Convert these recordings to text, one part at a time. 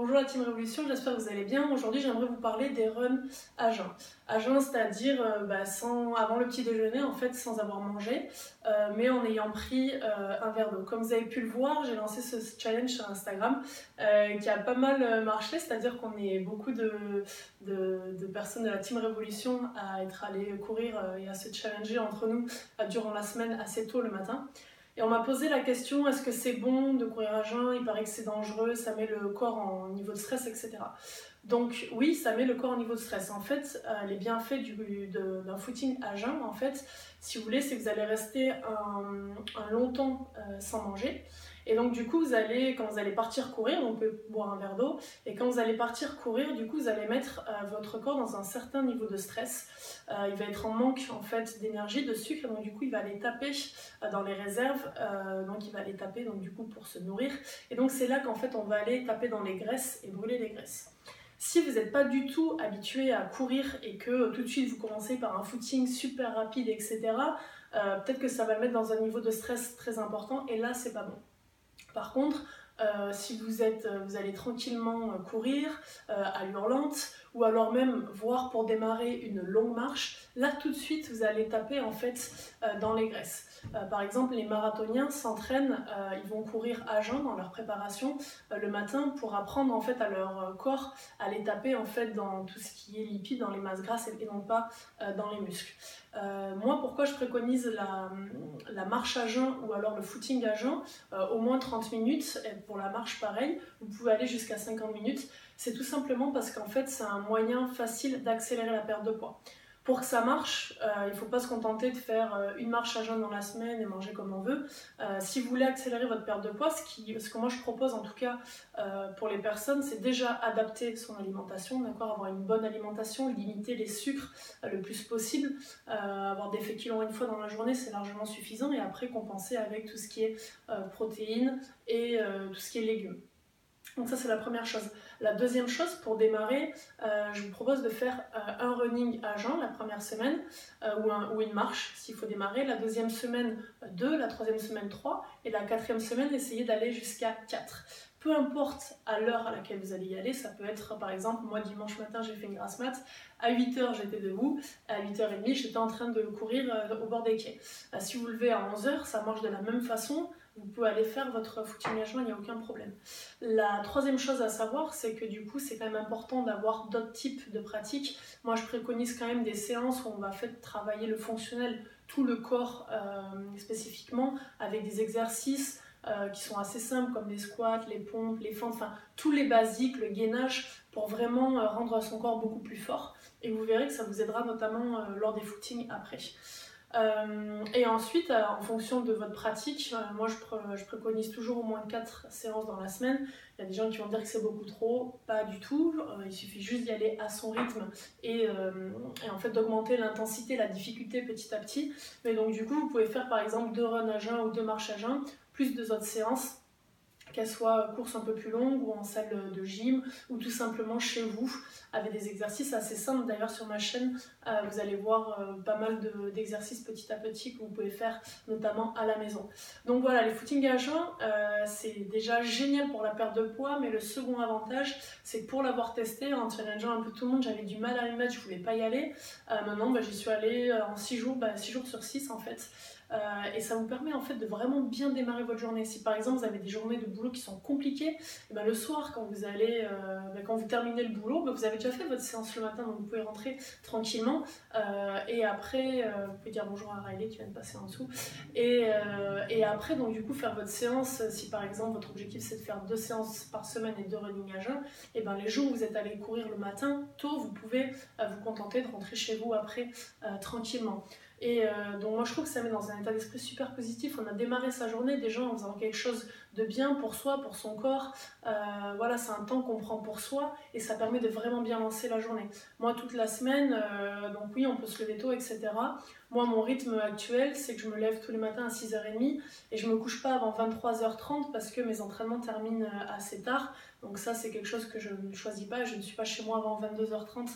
Bonjour la Team Révolution, j'espère que vous allez bien. Aujourd'hui, j'aimerais vous parler des runs à jeun. À jeun, c'est-à-dire euh, bah, avant le petit déjeuner, en fait, sans avoir mangé, euh, mais en ayant pris euh, un verre d'eau. Comme vous avez pu le voir, j'ai lancé ce challenge sur Instagram qui a pas mal marché, c'est-à-dire qu'on est beaucoup de, de, personnes de la Team Révolution à être allées courir et à se challenger entre nous durant la semaine assez tôt le matin. Et on m'a posé la question est-ce que c'est bon de courir à jeun? Il paraît que c'est dangereux, ça met le corps en niveau de stress, etc. Donc oui, ça met le corps en niveau de stress. En fait, euh, les bienfaits d'un footing à jeun, en fait, si vous voulez, c'est que vous allez rester un, long temps euh, sans manger. Et donc du coup, vous allez, quand vous allez partir courir, on peut boire un verre d'eau, et quand vous allez partir courir, du coup, vous allez mettre euh, votre corps dans un certain niveau de stress. Il va être en manque en fait d'énergie, de sucre, donc du coup, il va aller taper dans les réserves, donc il va aller taper donc du coup pour se nourrir. Et donc c'est là qu'en fait, on va aller taper dans les graisses et brûler les graisses. Si vous n'êtes pas du tout habitué à courir et que tout de suite vous commencez par un footing super rapide, etc., peut-être que ça va le mettre dans un niveau de stress très important et là c'est pas bon. Par contre, euh, si vous, êtes, euh, vous allez tranquillement euh, courir à l'hurlante ou alors même voir pour démarrer une longue marche, là tout de suite vous allez taper en fait dans les graisses. par exemple, les marathoniens s'entraînent, ils vont courir à jeun dans leur préparation le matin pour apprendre en fait à leur corps à les taper en fait dans tout ce qui est lipides, dans les masses grasses et non pas dans les muscles. Euh, moi, pourquoi je préconise la, marche à jeun ou alors le footing à jeun, euh, au moins 30 minutes, et pour la marche pareil, vous pouvez aller jusqu'à 50 minutes, c'est tout simplement parce qu'en fait c'est un moyen facile d'accélérer la perte de poids pour que ça marche, euh, il ne faut pas se contenter de faire euh, une marche à jeun dans la semaine et manger comme on veut. Euh, si vous voulez accélérer votre perte de poids, ce, que moi je propose en tout cas pour les personnes, c'est déjà adapter son alimentation, d'accord, avoir une bonne alimentation, limiter les sucres le plus possible, avoir des féculents une fois dans la journée, c'est largement suffisant, et après compenser avec tout ce qui est protéines et tout ce qui est légumes. Donc ça c'est la première chose. La deuxième chose, pour démarrer, euh, je vous propose de faire euh, un running à jeun la première semaine euh, ou, une marche s'il faut démarrer. La deuxième semaine 2, la troisième semaine 3 et la quatrième semaine essayez d'aller jusqu'à 4. Peu importe à l'heure à laquelle vous allez y aller, ça peut être par exemple, moi dimanche matin j'ai fait une grasse mat, à 8h j'étais debout, à 8h30 j'étais en train de courir au bord des quais. si vous levez à 11h, ça marche de la même façon, vous pouvez aller faire votre footing à il n'y a aucun problème. La troisième chose à savoir, c'est que du coup, c'est quand même important d'avoir d'autres types de pratiques. Moi, je préconise quand même des séances où on va faire travailler le fonctionnel, tout le corps euh, spécifiquement, avec des exercices euh, qui sont assez simples comme les squats, les pompes, les fentes, enfin tous les basiques, le gainage, pour vraiment euh, rendre son corps beaucoup plus fort. Et vous verrez que ça vous aidera notamment lors des footings après. Euh, et ensuite, euh, en fonction de votre pratique, euh, moi je, préconise toujours au moins 4 séances dans la semaine. Il y a des gens qui vont dire que c'est beaucoup trop, pas du tout. il suffit juste d'y aller à son rythme et, en fait d'augmenter l'intensité, la difficulté petit à petit. Mais donc du coup, vous pouvez faire par exemple deux runs à jeun ou deux marches à jeun, plus deux autres séances qu'elle soit course un peu plus longue ou en salle de gym ou tout simplement chez vous avec des exercices assez simples. D'ailleurs sur ma chaîne euh, vous allez voir euh, pas mal d'exercices petit à petit que vous pouvez faire notamment à la maison. Donc voilà les footings à jeun euh, c'est déjà génial pour la perte de poids mais le second avantage c'est que pour l'avoir testé en challengeant un peu tout le monde j'avais du mal à y mettre, je voulais pas y aller. maintenant bah, j'y suis allée en 6 jours, 6 bah, jours sur 6 en fait. Euh, et ça vous permet en fait de vraiment bien démarrer votre journée. Si par exemple vous avez des journées de boulot qui sont compliquées, eh ben, le soir quand vous allez, euh, ben, quand vous terminez le boulot, ben, vous avez déjà fait votre séance le matin, donc vous pouvez rentrer tranquillement. Euh, et après, vous pouvez dire bonjour à Riley qui vient de passer en dessous. Et, après, donc du coup, faire votre séance, si par exemple votre objectif c'est de faire deux séances par semaine et deux running à jeun, et ben les jours où vous êtes allé courir le matin, tôt, vous pouvez vous contenter de rentrer chez vous après tranquillement. Et euh, donc moi je trouve que ça met dans un état d'esprit super positif. On a démarré sa journée déjà en faisant quelque chose de bien pour soi, pour son corps. Euh, voilà, c'est un temps qu'on prend pour soi et ça permet de vraiment bien lancer la journée. Moi toute la semaine, euh, donc oui on peut se lever tôt, etc. Moi mon rythme actuel c'est que je me lève tous les matins à 6h30 et je me couche pas avant 23h30 parce que mes entraînements terminent assez tard. Donc ça, c'est quelque chose que je ne choisis pas. Je ne suis pas chez moi avant 22h30,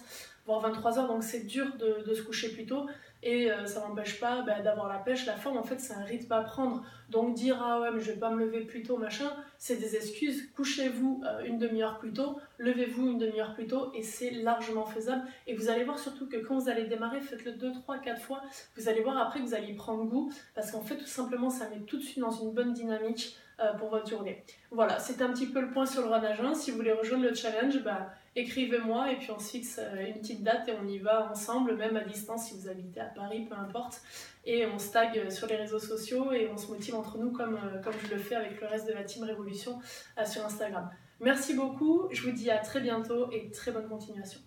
voire 23h, donc c'est dur de, de, se coucher plus tôt. Et euh, ça m'empêche pas bah, d'avoir la pêche. La forme, en fait, c'est un rythme à prendre. Donc dire ah ouais, mais je vais pas me lever plus tôt, machin, c'est des excuses. Couchez-vous euh, une demi-heure plus tôt, levez-vous une demi-heure plus tôt, et c'est largement faisable. Et vous allez voir surtout que quand vous allez démarrer, faites-le 2, 3, 4 fois. Vous allez voir après que vous allez y prendre goût, parce qu'en fait, tout simplement, ça met tout de suite dans une bonne dynamique. Euh, pour votre journée. Voilà, c'est un petit peu le point sur le jeun. Si vous voulez rejoindre le challenge, bah, écrivez-moi et puis on se fixe euh, une petite date et on y va ensemble, même à distance si vous habitez à Paris, peu importe. Et on se tag sur les réseaux sociaux et on se motive entre nous comme, euh, comme je le fais avec le reste de la team Révolution sur Instagram. Merci beaucoup, je vous dis à très bientôt et très bonne continuation.